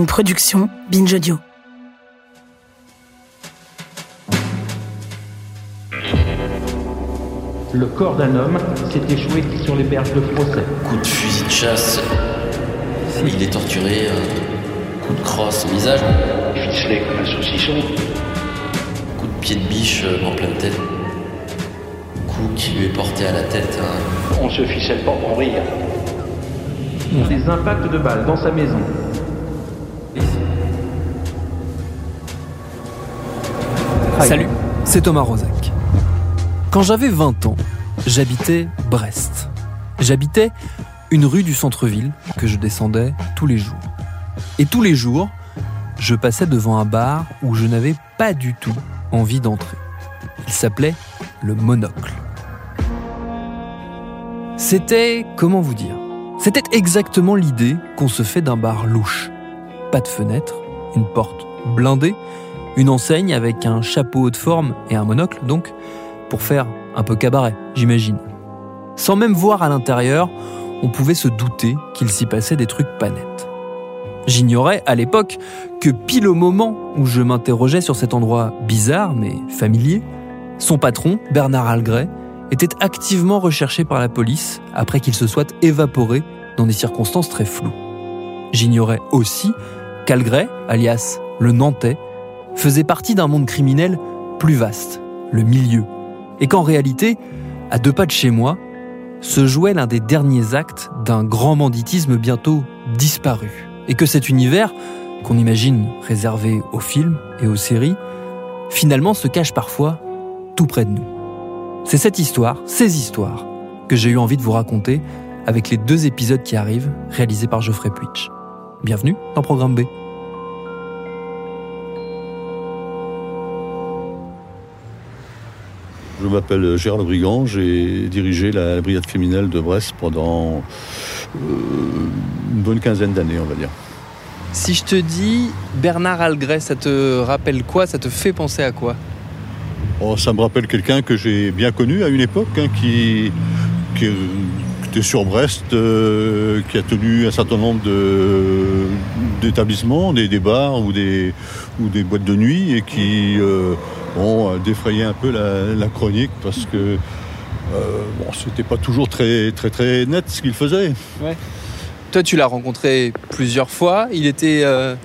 Une production Binge Audio. Le corps d'un homme s'est échoué sur les berges de Frosset. Coup de fusil de chasse. Il est torturé. un Coup de crosse au visage. ficelé comme un saucisson. Coup de pied de biche euh, en pleine tête. Coup qui lui est porté à la tête. hein. On se ficelle pas pour rire. Des impacts de balles dans sa maison. Salut, c'est Thomas Rozek. Quand j'avais 20 ans, j'habitais Brest. J'habitais une rue du centre-ville que je descendais tous les jours. Et tous les jours, je passais devant un bar où je n'avais pas du tout envie d'entrer. Il s'appelait le Monocle. C'était, comment vous dire C'était exactement l'idée qu'on se fait d'un bar louche. Pas de fenêtre, une porte blindée, une enseigne avec un chapeau haute forme et un monocle, donc, pour faire un peu cabaret, j'imagine. Sans même voir à l'intérieur, on pouvait se douter qu'il s'y passait des trucs pas nets. J'ignorais à l'époque que pile au moment où je m'interrogeais sur cet endroit bizarre mais familier, son patron, Bernard Algret, était activement recherché par la police après qu'il se soit évaporé dans des circonstances très floues. J'ignorais aussi qu'Algret, alias le Nantais, faisait partie d'un monde criminel plus vaste, le milieu, et qu'en réalité, à deux pas de chez moi, se jouait l'un des derniers actes d'un grand banditisme bientôt disparu, et que cet univers, qu'on imagine réservé aux films et aux séries, finalement se cache parfois tout près de nous. C'est cette histoire, ces histoires, que j'ai eu envie de vous raconter avec les deux épisodes qui arrivent, réalisés par Geoffrey Puitch. Bienvenue dans Programme B. Je m'appelle Gérard Le Brigand, j'ai dirigé la brigade criminelle de Brest pendant euh, une bonne quinzaine d'années, on va dire. Si je te dis Bernard Algret, ça te rappelle quoi? Ça te fait penser à quoi? Oh, ça me rappelle quelqu'un que j'ai bien connu à une époque, hein, qui, qui, euh, qui était sur Brest, euh, qui a tenu un certain nombre de- d'établissements, des, des bars ou des, ou des boîtes de nuit, et qui euh, bon, a défrayé un peu la, chronique parce que euh, bon, c'était pas toujours très, très, très net ce qu'il faisait. Toi, tu l'as rencontré plusieurs fois. Il était, euh,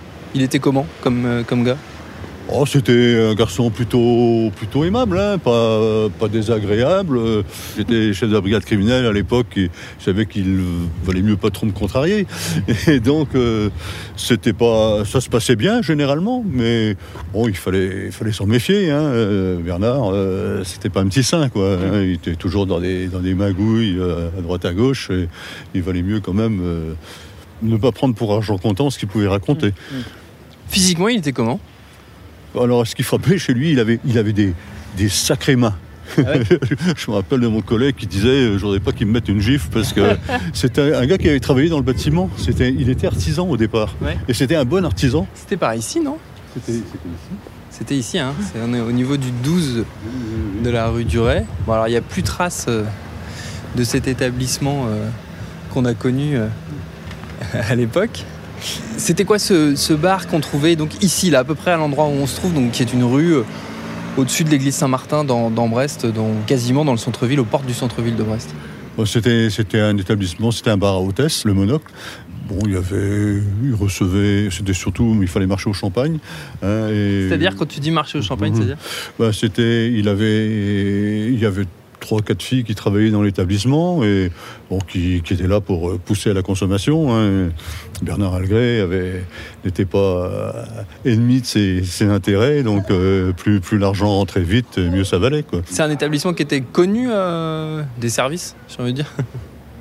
comment comme, euh, comme gars? Oh, c'était un garçon plutôt, plutôt aimable, hein, pas, désagréable. J'étais chef de la brigade criminelle à l'époque et je savais qu'il valait mieux pas trop me contrarier. Et donc, euh, c'était pas, ça se passait bien généralement, mais bon, il fallait, s'en méfier. Hein. Euh, Bernard, euh, c'était pas un petit saint, quoi. hein. Il était toujours dans des, magouilles à droite à gauche. Il valait mieux quand même ne pas prendre pour argent comptant ce qu'il pouvait raconter. Physiquement, il était comment? Alors, ce qui frappait chez lui, il avait, il avait des, des sacrées mains. je me rappelle de mon collègue qui disait euh, Je voudrais pas qu'il me mette une gifle parce que c'était un gars qui avait travaillé dans le bâtiment. C'était, il était artisan au départ. Ouais. Et c'était un bon artisan. C'était par ici, non? C'était, ici. C'était ici, hein. On est au niveau du 12 de la rue du Ray. Bon, alors il n'y a plus trace euh, de cet établissement euh, qu'on a connu euh, à l'époque. C'était quoi ce, ce bar qu'on trouvait donc ici, là, à peu près à l'endroit où on se trouve, donc qui est une rue euh, au-dessus de l'église Saint-Martin dans, dans Brest, dans, quasiment dans le centre-ville, aux portes du centre-ville de Brest? Bon, c'était, c'était un établissement, c'était un bar à hôtesse, le Monocle. Bon, il y avait, il recevait, c'était surtout, il fallait marcher au champagne. hein, et- C'est-à-dire quand tu dis marché au champagne, Mhm. c'est-à-dire? Bah, c'était, il avait, il y avait trois, quatre filles qui travaillaient dans l'établissement et qui, étaient là pour euh, pousser à la consommation. hein. Bernard avait n'était pas euh, ennemi de ses, intérêts, donc euh, plus, l'argent rentrait vite, mieux ça valait. C'est un établissement qui était connu des services, j'ai envie de dire.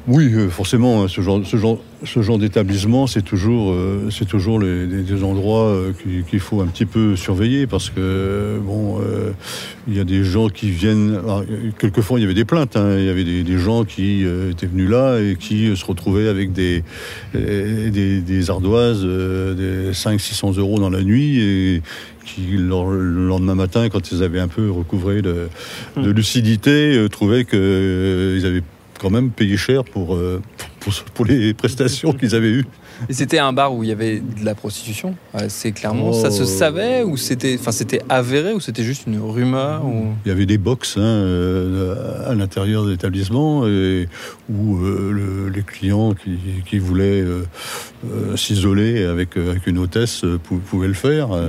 Oui, euh, forcément, ce genre, ce genre, ce genre d'établissement, c'est toujours, euh, c'est toujours les, des, endroits euh, qu'il faut un petit peu surveiller parce que euh, bon, euh, il y a des gens qui viennent. alors, euh, quelquefois, il y avait des plaintes. hein, il y avait des, des gens qui euh, étaient venus là et qui euh, se retrouvaient avec des euh, des, des ardoises, euh, des 500-600 euros dans la nuit et qui, le lendemain matin, quand ils avaient un peu recouvré de, de lucidité, euh, trouvaient qu'ils avaient quand même payé cher pour, euh, pour, pour les prestations qu'ils avaient eues. Et c'était un bar où il y avait de la prostitution. C'est clairement, ça se Oh. savait ou c'était, enfin c'était avéré ou c'était juste une rumeur ou... Il y avait des box hein, euh, à l'intérieur de l'établissement et où euh, le- les clients qui, qui voulaient euh, s'isoler avec, avec une hôtesse pou- pouvaient le faire. Euh,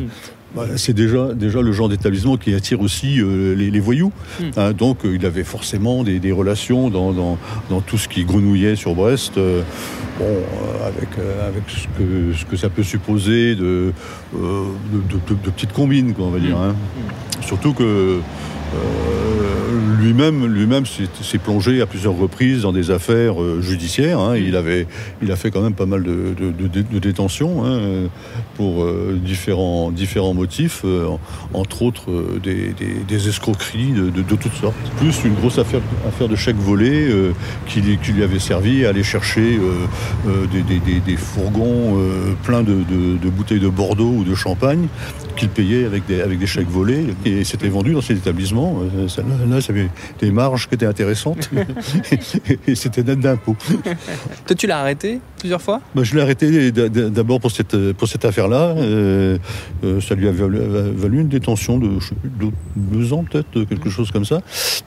voilà, c'est déjà, déjà le genre d'établissement qui attire aussi euh, les, les voyous. Mm. Hein, donc euh, il avait forcément des, des relations dans, dans, dans tout ce qui grenouillait sur Brest. euh, bon, avec, avec ce, que, ce que ça peut supposer de, de, de- de- de petites combines, quoi, on va dire. hein. Surtout que lui-même, lui-même s'est plongé à plusieurs reprises dans des affaires euh, judiciaires. hein. Il avait, il a fait quand même pas mal de, détentions hein, euh, pour euh, différents, différents motifs, euh, en- entre autres euh, des, escroqueries de, toutes sortes. Plus une grosse affaire, affaire de chèque volé euh, qui, lui- avait servi à aller chercher euh, euh, des, des- fourgons euh, pleins de, bouteilles de Bordeaux ou de champagne qu'il payait avec des, avec des chèques volés et c'était vendu dans cet établissement. Euh, ça- Là, ça avait des marges qui étaient intéressantes et c'était net d'impôts. Toi, tu l'as arrêté plusieurs fois? Bah, je l'ai arrêté d'abord pour cette, pour cette affaire-là. Euh, euh, ça lui a valu, une détention de deux, ans, peut-être, quelque chose comme ça.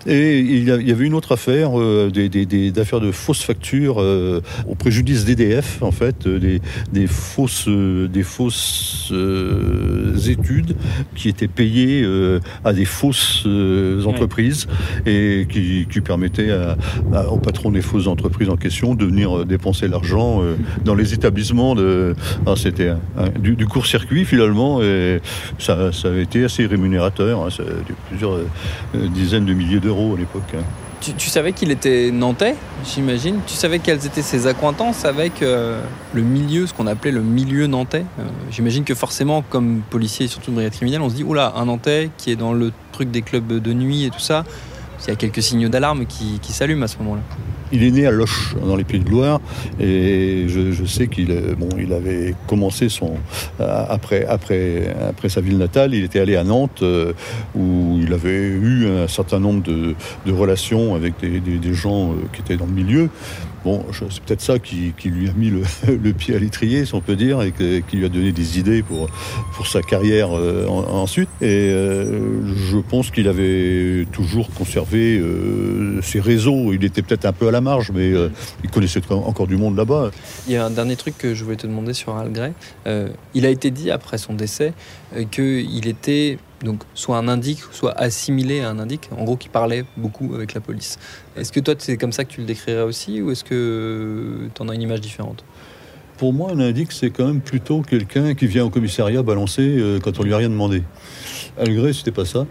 Et il y, avait une autre affaire, euh, des, des- des- d'affaires de fausses factures euh, au préjudice d'EDF, en fait, euh, des, des fausses, euh, des fausses euh, études qui étaient payées euh, à des fausses euh, entreprises et qui, qui permettaient à, à- au patron des fausses entreprises en question de venir euh, dépenser l'argent euh, dans les établissements. De, ah, c'était du, du court-circuit finalement et ça, ça avait été assez rémunérateur. hein, ça plusieurs dizaines de milliers d'euros à l'époque. hein. tu, tu savais qu'il était nantais, j'imagine? Tu savais quelles étaient ses accointances avec euh, le milieu, ce qu'on appelait le milieu nantais? Euh, j'imagine que forcément, comme policier, et surtout de brigade criminelle, on se dit oula, un nantais qui est dans le truc des clubs de nuit et tout ça. Il y a quelques signaux d'alarme qui, qui s'allument à ce moment-là. Il est né à Loches, dans les Pays de Loire, et je, sais qu'il euh, bon, il avait commencé son euh, après après après sa ville natale, il était allé à Nantes euh, où il avait eu un certain nombre de, de relations avec des, des- gens qui étaient dans le milieu. Bon, c'est peut-être ça qui, lui a mis le, pied à l'étrier, si on peut dire, et qui lui a donné des idées pour pour sa carrière euh, en- ensuite. Et euh, je pense qu'il avait toujours conservé euh, ses réseaux. Il était peut-être un peu à la marge, mais il connaissait encore du monde là-bas. Il y a un dernier truc que je voulais te demander sur Al. Euh, il a été dit après son décès qu'il était donc soit un indique, soit assimilé à un indique. En gros, qui parlait beaucoup avec la police. Est-ce que toi, c'est comme ça que tu le décrirais aussi, ou est-ce que tu en as une image différente? Pour moi, un indique, c'est quand même plutôt quelqu'un qui vient au commissariat balancer euh, quand on lui a rien demandé. Algré, c'était pas ça.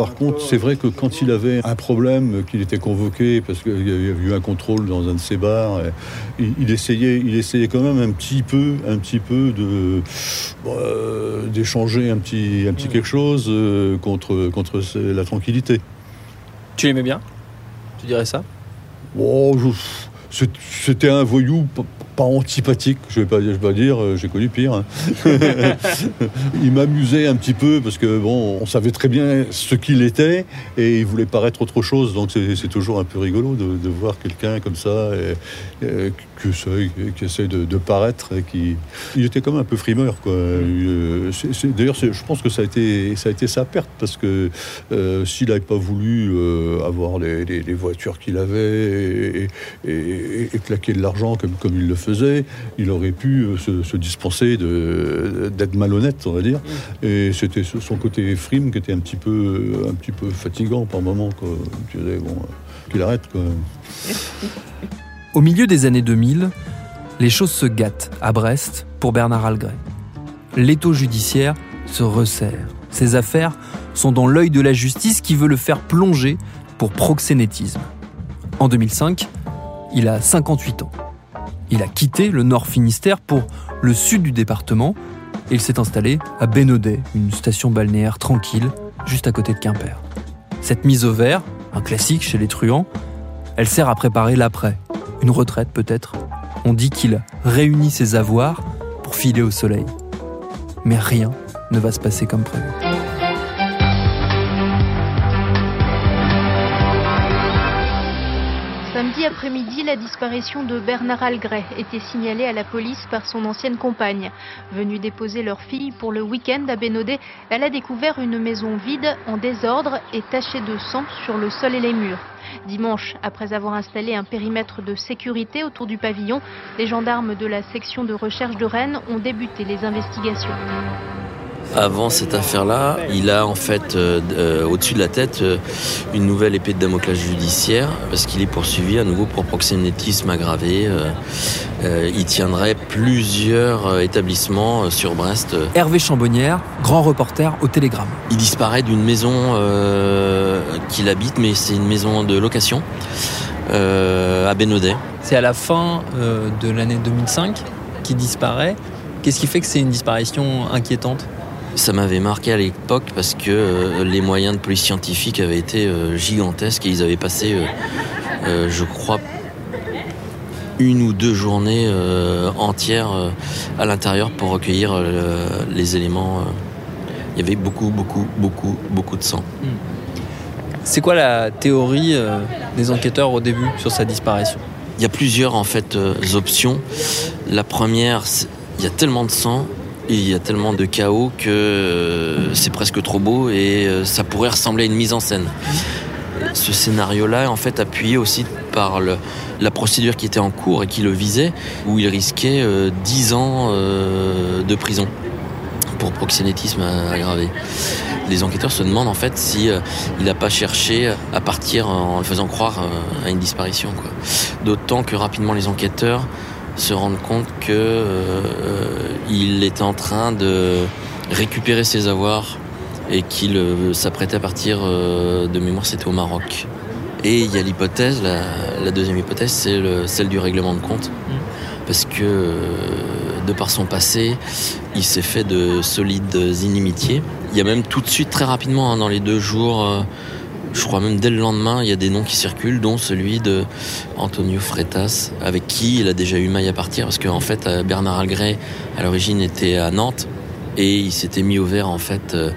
Par contre, c'est vrai que quand il avait un problème, euh, qu'il était convoqué parce qu'il y avait eu un contrôle dans un de ses bars, euh, il, il essayait, il essayait quand même un petit peu, un petit peu de euh, d'échanger un petit, un petit quelque chose euh, contre contre la tranquillité. Tu l'aimais bien? Tu dirais ça? Oh, C'était un voyou antipathique, je vais vais pas dire, euh, j'ai connu pire. hein. il m'amusait un petit peu parce que bon, on savait très bien ce qu'il était et il voulait paraître autre chose, donc c'est toujours un peu rigolo de, voir quelqu'un comme ça et, que ça- qui essaie de, paraître et qui, il était comme un peu frimeur quoi. Euh, D'ailleurs, je pense que ça a été, ça a été sa perte parce que euh, s'il n'avait pas voulu avoir les, voitures qu'il avait et claquer de l'argent comme, comme il le faisait il aurait pu euh, se, se dispenser d'être malhonnête, on va dire. Et c'était son côté frime qui était un petit peu, fatigant par moment. Quoi. Tu disais, bon, euh, qu'il arrête. Au milieu des années 2000, les choses se gâtent à Brest pour Bernard Algret. L'étau judiciaire se resserre. Ses affaires sont dans l'œil de la justice qui veut le faire plonger pour proxénétisme. En 2005, il a 58 ans. Il a quitté le Nord Finistère pour le sud du département et il s'est installé à Bénodet, une station balnéaire tranquille juste à côté de Quimper. Cette mise au vert, un classique chez les truands, elle sert à préparer l'après, une retraite peut-être. On dit qu'il réunit ses avoirs pour filer au soleil. Mais rien ne va se passer comme prévu. La disparition de Bernard Algret était signalée à la police par son ancienne compagne. Venue déposer leur fille pour le week-end à Bénodet, elle a découvert une maison vide, en désordre et tachée de sang sur le sol et les murs. Dimanche, après avoir installé un périmètre de sécurité autour du pavillon, les gendarmes de la section de recherche de Rennes ont débuté les investigations. Avant cette affaire-là, il a en fait euh, euh, au-dessus de la tête euh, une nouvelle épée de Damoclès judiciaire parce qu'il est poursuivi à nouveau pour proxénétisme aggravé. Euh, euh, il tiendrait plusieurs euh, établissements euh, sur Brest. Hervé Chambonnière, grand reporter au Télégramme. Il disparaît d'une maison euh, qu'il habite, mais c'est une maison de location euh, à Bénodet. C'est à la fin euh, de l'année 2005 qu'il disparaît. Qu'est-ce qui fait que c'est une disparition inquiétante? Ça m'avait marqué à l'époque parce que euh, les moyens de police scientifique avaient été euh, gigantesques et ils avaient passé, euh, je crois, une ou deux journées entières à l'intérieur pour recueillir les éléments. Il y avait beaucoup, beaucoup, beaucoup, beaucoup de sang. C'est quoi la théorie des enquêteurs au début sur sa disparition? Il y a plusieurs en fait options. La première, il y a tellement de sang il y a tellement de chaos que euh, c'est presque trop beau et euh, ça pourrait ressembler à une mise en scène. Ce scénario-là, en fait, appuyé aussi par la procédure qui était en cours et qui le visait, où il risquait euh, 10 ans euh, de prison pour proxénétisme aggravé. Les enquêteurs se demandent en fait si il n'a pas cherché à partir en le faisant croire à une disparition. D'autant que rapidement les enquêteurs se rendent compte que euh, il est en train de récupérer ses avoirs et qu'il euh, s'apprêtait à partir euh, de mémoire, c'était au Maroc. Et il y a l'hypothèse, la, la deuxième hypothèse, c'est le- celle du règlement de compte. Parce que, euh, de par son passé, il s'est fait de solides inimitiés. Il y a même tout de suite, très rapidement, hein, dans les deux jours, euh, je crois même dès le lendemain, il y a des noms qui circulent, dont celui de Antonio Freitas, avec qui il a déjà eu maille à partir, parce qu'en fait, euh, Bernard Algret, à l'origine, était à Nantes, et il s'était mis au vert, en fait, euh,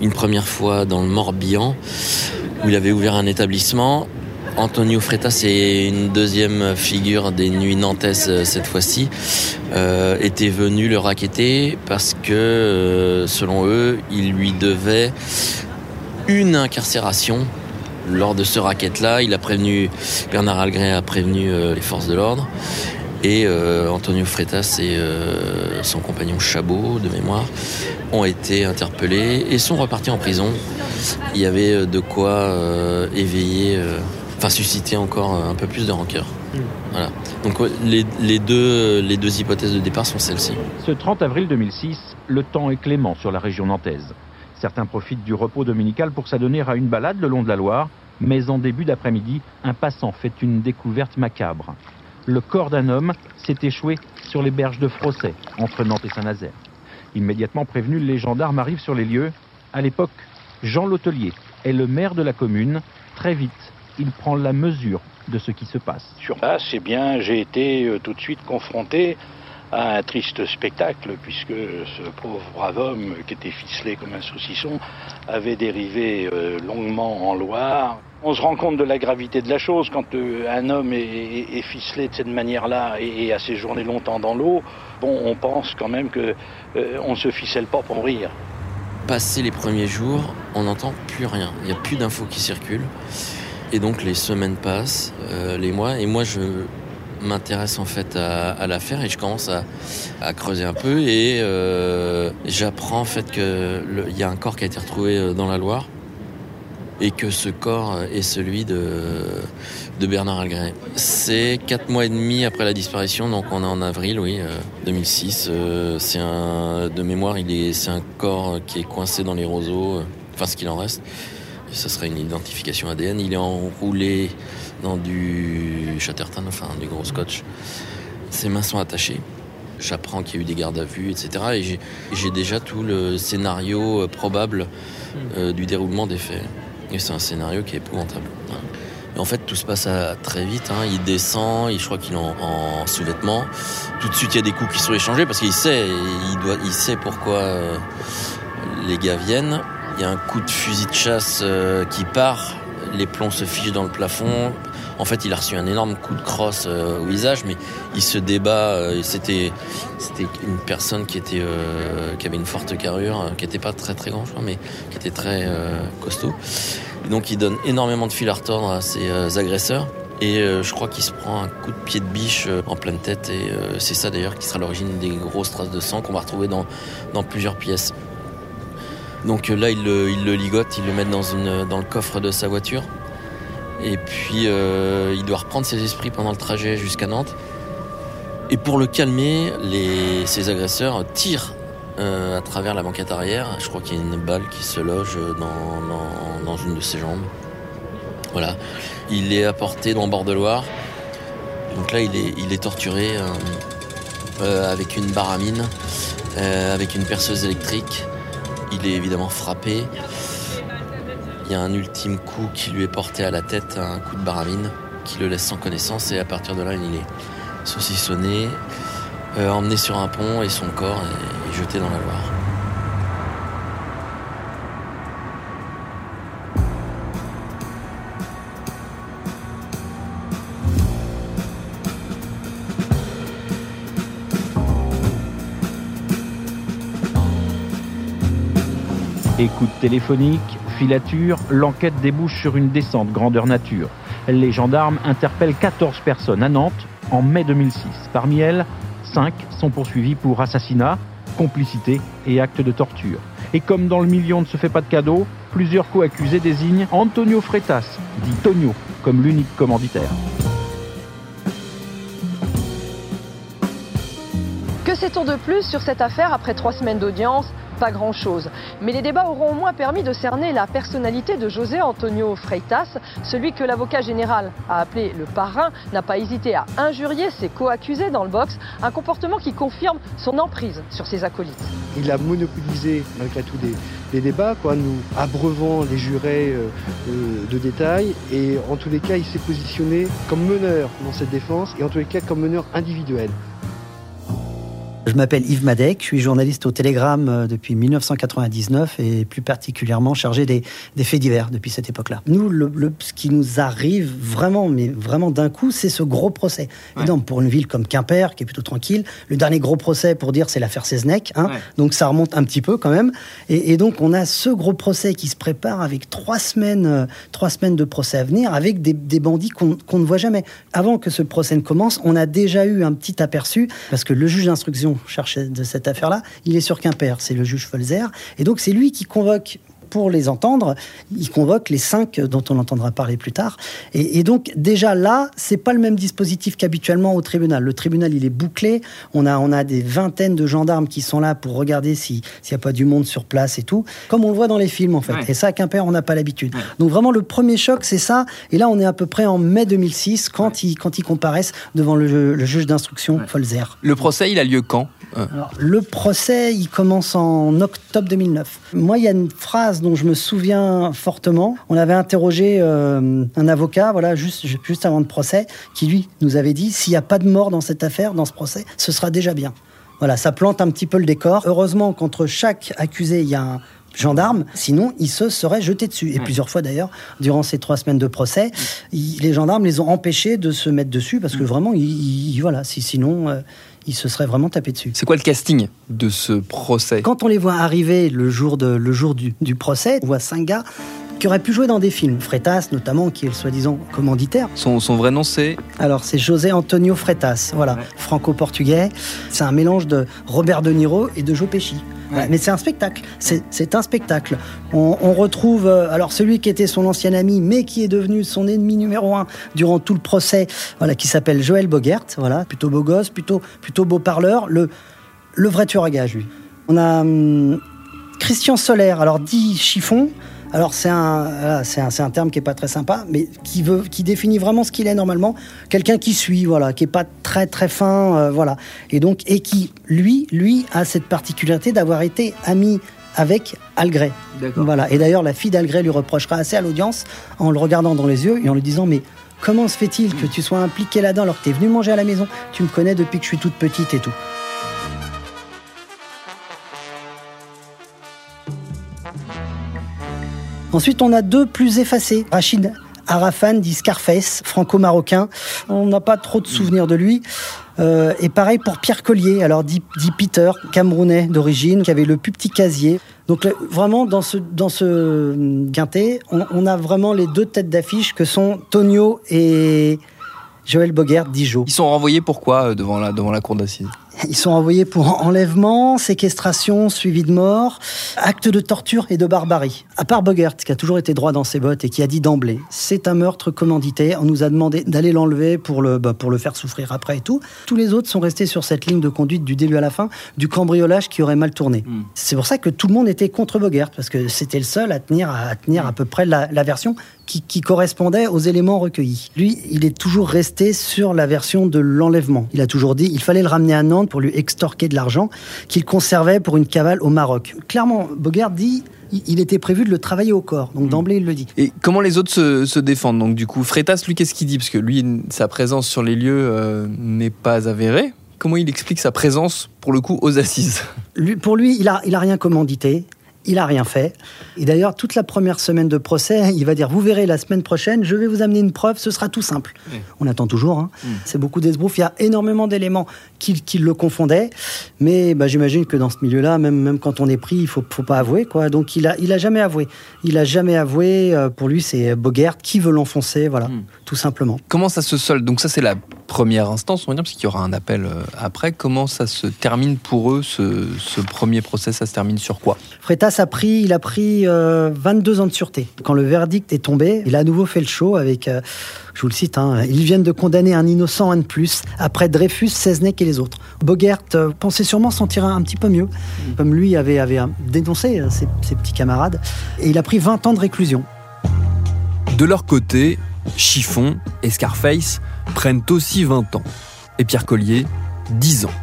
une première fois dans le Morbihan, où il avait ouvert un établissement. Antonio Freitas est une deuxième figure des nuits nantaises euh, cette fois-ci, euh, était venu le raqueter parce que, selon eux, il lui devait une incarcération. Lors de ce racket-là, il a prévenu, Bernard Algret a prévenu euh, les forces de l'ordre. Et euh, Antonio Freitas et euh, son compagnon Chabot, de mémoire, ont été interpellés et sont repartis en prison. Il y avait euh, de quoi euh, éveiller, euh, enfin susciter encore un peu plus de rancœur. Voilà. Donc les, les deux, les deux hypothèses de départ sont celles-ci. Ce 30 avril 2006, le temps est clément sur la région nantaise. Certains profitent du repos dominical pour s'adonner à une balade le long de la Loire, mais en début d'après-midi, un passant fait une découverte macabre. Le corps d'un homme s'est échoué sur les berges de Frosset, entre Nantes et Saint-Nazaire. Immédiatement prévenu, les gendarmes arrivent sur les lieux. À l'époque, Jean Lotelier est le maire de la commune. Très vite, il prend la mesure de ce qui se passe. Sur place, eh bien, j'ai été euh, tout de suite confronté à un triste spectacle, puisque ce pauvre brave homme qui était ficelé comme un saucisson avait dérivé euh, longuement en Loire. On se rend compte de la gravité de la chose quand euh, un homme est, ficelé de cette manière-là et, a séjourné longtemps dans l'eau. Bon, on pense quand même que euh, se ficelle pas pour rire. Passé les premiers jours, on n'entend plus rien. Il n'y a plus d'infos qui circulent. Et donc les semaines passent, euh, les mois, et moi je m'intéresse en fait à, l'affaire et je commence à, creuser un peu et euh, j'apprends en fait qu'il y a un corps qui a été retrouvé euh, dans la Loire et que ce corps est celui de, Bernard Algret. C'est quatre mois et demi après la disparition, donc on est en avril, oui, 2006. c'est de mémoire, il est, c'est un corps qui est coincé dans les roseaux, enfin ce qu'il en reste. Ce serait une identification ADN. Il est enroulé dans du Chatterton, enfin du gros scotch. Ses mains sont attachées. J'apprends qu'il y a eu des gardes à vue, etc. Et j'ai déjà tout le scénario euh, probable euh, du déroulement des faits. Et c'est un scénario qui est épouvantable. En fait, tout se passe très vite. Hein. Il descend, je crois qu'il est en, sous-vêtements. Tout de suite, il y a des coups qui sont échangés parce qu'il sait, il, doit, il sait pourquoi euh, les gars viennent. Il y a un coup de fusil de chasse euh, qui part, les plombs se figent dans le plafond. En fait, il a reçu un énorme coup de crosse euh, au visage, mais il se débat. Euh, c'était, une personne qui avait une forte carrure, qui n'était pas très très grand, je mais qui était très costaud. donc, il donne énormément de fil à retordre à ses agresseurs. Et je crois qu'il se prend un coup de pied de biche en pleine tête. Et c'est ça d'ailleurs qui sera l'origine des grosses traces de sang qu'on va retrouver dans plusieurs pièces. Donc euh, là, il le, ligote, il le met dans, le coffre de sa voiture. Et puis, euh, il doit reprendre ses esprits pendant le trajet jusqu'à Nantes. Et pour le calmer, ses agresseurs tirent euh, à travers la banquette arrière. Je crois qu'il y a une balle qui se loge dans, une de ses jambes. Voilà. Il est apporté dans Bord-de-Loire. Donc là, il est, torturé avec une baramine, avec une perceuse électrique. Il est évidemment frappé. Il y a un ultime coup qui lui est porté à la tête, un coup de baramine, qui le laisse sans connaissance et à partir de là, il est saucissonné, euh, emmené sur un pont et son corps est jeté dans la Loire. Écoute téléphonique, filature, l'enquête débouche sur une descente grandeur nature. Les gendarmes interpellent 14 personnes à Nantes en mai 2006. Parmi elles, 5 sont poursuivis pour assassinat, complicité et acte de torture. Et comme dans le million ne se fait pas de cadeau, plusieurs co-accusés désignent Antonio Freitas, dit Tonio, comme l'unique commanditaire. Que sait-on de plus sur cette affaire après trois semaines d'audience? Pas grand-chose. Mais les débats auront au moins permis de cerner la personnalité de José Antonio Freitas, celui que l'avocat général a appelé le parrain, n'a pas hésité à injurier ses co-accusés dans le box, un comportement qui confirme son emprise sur ses acolytes. Il a monopolisé malgré tout des, débats, quoi, nous abreuvant les jurés euh, euh, de détails, et en tous les cas, il s'est positionné comme meneur dans cette défense, et en tous les cas comme meneur individuel. Je m'appelle Yves Madec, je suis journaliste au Télégramme euh, depuis 1999 et plus particulièrement chargé des, faits divers depuis cette époque-là. Nous, le, ce qui nous arrive vraiment, mais vraiment d'un coup, c'est ce gros procès. Et donc, pour une ville comme Quimper, qui est plutôt tranquille, le dernier gros procès, pour dire, c'est l'affaire Seznec. Hein, Donc, ça remonte un petit peu quand même. Et, donc, on a ce gros procès qui se prépare avec trois semaines, euh, trois semaines de procès à venir, avec des, bandits qu'on ne voit jamais. Avant que ce procès ne commence, on a déjà eu un petit aperçu, parce que le juge d'instruction chercher de cette affaire-là, il est sur Quimper, c'est le juge Folzer. Et donc c'est lui qui convoque pour les entendre, il convoque les cinq dont on entendra parler plus tard. Et, donc déjà là, c'est pas le même dispositif qu'habituellement au tribunal. Le tribunal, il est bouclé. On a, on a des vingtaines de gendarmes qui sont là pour regarder s'il n'y a pas du monde sur place et tout, comme on le voit dans les films en fait. Et ça, à Quimper, on n'a pas l'habitude. Donc vraiment, le premier choc, c'est ça. Et là, on est à peu près en mai 2006 quand, ils, quand ils comparaissent devant le, juge d'instruction Folzer. Le procès, il a lieu quand? Le procès, il commence en octobre 2009. Moi, il y a une phrase dont je me souviens fortement. On avait interrogé euh, un avocat, voilà, juste, juste avant le procès, qui lui nous avait dit s'il n'y a pas de mort dans cette affaire, dans ce procès, ce sera déjà bien. Voilà, ça plante un petit peu le décor. Heureusement qu'entre chaque accusé, il y a un gendarme, sinon il se serait jeté dessus. Et plusieurs fois d'ailleurs, durant ces trois semaines de procès, les gendarmes les ont empêchés de se mettre dessus parce que mm. vraiment, voilà, si, sinon, euh, il se serait vraiment tapé dessus. C'est quoi le casting de ce procès? Quand on les voit arriver le jour, de, le jour du, procès, on voit cinq gars qui aurait pu jouer dans des films. Freitas, notamment, qui est le soi-disant commanditaire. Son, son vrai nom, c'est Alors, c'est José Antonio Freitas, voilà, franco-portugais. C'est un mélange de Robert De Niro et de Joe Pesci. Mais c'est un spectacle. C'est c'est un spectacle. On, on retrouve euh, alors celui qui était son ancien ami, mais qui est devenu son ennemi numéro un durant tout le procès. Voilà, qui s'appelle Joël Bogert. Voilà, plutôt beau gosse, plutôt plutôt beau parleur. Le le vrai tueur à gage, lui. On a hum, Christian Solaire, alors dit chiffon. Alors c'est un, c'est un, c'est un terme qui est pas très sympa, mais qui veut, qui définit vraiment ce qu'il est normalement. Quelqu'un qui suit, voilà, qui est pas très très fin, euh, voilà, et donc et qui lui, lui a cette particularité d'avoir été ami avec Algret. Voilà. Et d'ailleurs la fille d'Algret lui reprochera assez à l'audience en le regardant dans les yeux et en lui disant mais comment se fait-il que tu sois impliqué là-dedans alors que tu es venu manger à la maison, tu me connais depuis que je suis toute petite et tout. Ensuite, on a deux plus effacés. Rachid Arafan, dit Scarface, franco-marocain. On n'a pas trop de souvenirs de lui. Euh, et pareil pour Pierre Collier, alors dit, Peter, camerounais d'origine, qui avait le plus petit casier. Donc vraiment, dans ce, dans quintet, on, a vraiment les deux têtes d'affiche que sont Tonio et Joël Bogert, Dijon. Ils sont renvoyés pourquoi euh, devant la, devant la cour d'assises? Ils sont envoyés pour enlèvement, séquestration, suivi de mort, acte de torture et de barbarie. À part Bogert, qui a toujours été droit dans ses bottes et qui a dit d'emblée, c'est un meurtre commandité, on nous a demandé d'aller l'enlever pour le, bah, pour le faire souffrir après et tout. Tous les autres sont restés sur cette ligne de conduite du début à la fin, du cambriolage qui aurait mal tourné. C'est pour ça que tout le monde était contre Bogert, parce que c'était le seul à tenir à, tenir à peu près la, la version qui, qui correspondait aux éléments recueillis. Lui, il est toujours resté sur la version de l'enlèvement. Il a toujours dit il fallait le ramener à Nantes pour lui extorquer de l'argent qu'il conservait pour une cavale au Maroc. Clairement, Bogert dit il- était prévu de le travailler au corps. Donc d'emblée, il le dit. Et comment les autres se, se défendent Donc du coup, Freitas, lui, qu'est-ce qu'il dit? Parce que lui, sa présence sur les lieux euh, n'est pas avérée. Comment il explique sa présence, pour le coup, aux assises? Lui- pour lui, il a, il a rien commandité. Il a rien fait. Et d'ailleurs, toute la première semaine de procès, il va dire Vous verrez la semaine prochaine, je vais vous amener une preuve, ce sera tout simple. On attend toujours. hein. C'est beaucoup d'esbrouf. Il y a énormément d'éléments qui, qui le confondaient. Mais bah, j'imagine que dans ce milieu-là, même, même quand on est pris, il faut, faut pas avouer. Quoi. Donc il a, il a jamais avoué. Il a jamais avoué. Euh, Pour lui, c'est Bogert qui veut l'enfoncer. Voilà, tout simplement. Comment ça se solde? Donc ça, c'est la première instance, on va dire, parce qu'il y aura un appel euh, après. Comment ça se termine pour eux, ce, ce premier procès? Ça se termine sur quoi? Freitas il a pris euh, 22 ans de sûreté. Quand le verdict est tombé, il a à nouveau fait le show avec, euh, je vous le cite, hein, ils viennent de condamner un innocent un de plus, après Dreyfus, Seznec et les autres. Bogert euh, pensait sûrement s'en tirer un petit peu mieux, comme lui avait, euh, dénoncé euh, ses, ses petits camarades, et il a pris 20 ans de réclusion. De leur côté, Chiffon et Scarface prennent aussi 20 ans. Et Pierre Collier, 10 ans.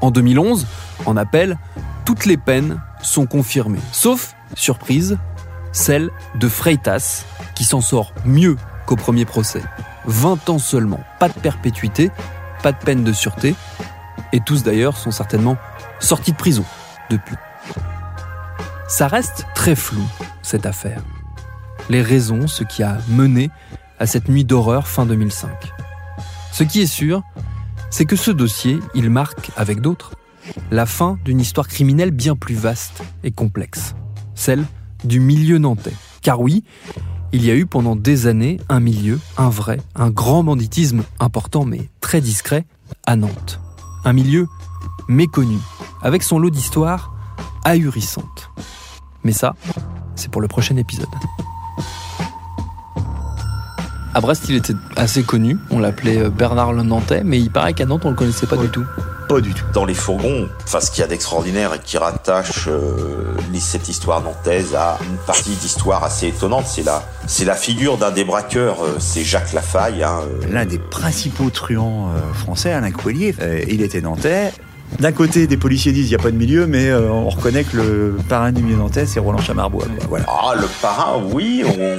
En 2011, en appel, toutes les peines sont confirmées. Sauf, surprise, celle de Freitas, qui s'en sort mieux qu'au premier procès. 20 ans seulement, pas de perpétuité, pas de peine de sûreté. Et tous d'ailleurs sont certainement sortis de prison depuis. Ça reste très flou, cette affaire les raisons, ce qui a mené à cette nuit d'horreur fin 2005. Ce qui est sûr, c'est que ce dossier, il marque, avec d'autres, la fin d'une histoire criminelle bien plus vaste et complexe, celle du milieu nantais. Car oui, il y a eu pendant des années un milieu, un vrai, un grand banditisme important mais très discret à Nantes. Un milieu méconnu, avec son lot d'histoires ahurissantes. Mais ça, c'est pour le prochain épisode. À Brest, il était assez connu. On l'appelait euh, Bernard le Nantais, mais il paraît qu'à Nantes, on le connaissait pas du tout. Pas du tout. Dans les fourgons, enfin, ce qu'il y a d'extraordinaire et qui rattache euh, cette histoire nantaise à une partie d'histoire assez étonnante, c'est la, c'est la figure d'un des braqueurs, euh, c'est Jacques Lafaille. Hein, euh, L'un des principaux truands euh, français, Alain Couelier, euh, il était nantais. D'un côté, des policiers disent il n'y a pas de milieu, mais euh, on reconnaît que le parrain du milieu nantais, c'est Roland Chamarbois. quoi. Voilà. Ah, le parrain, oui, on,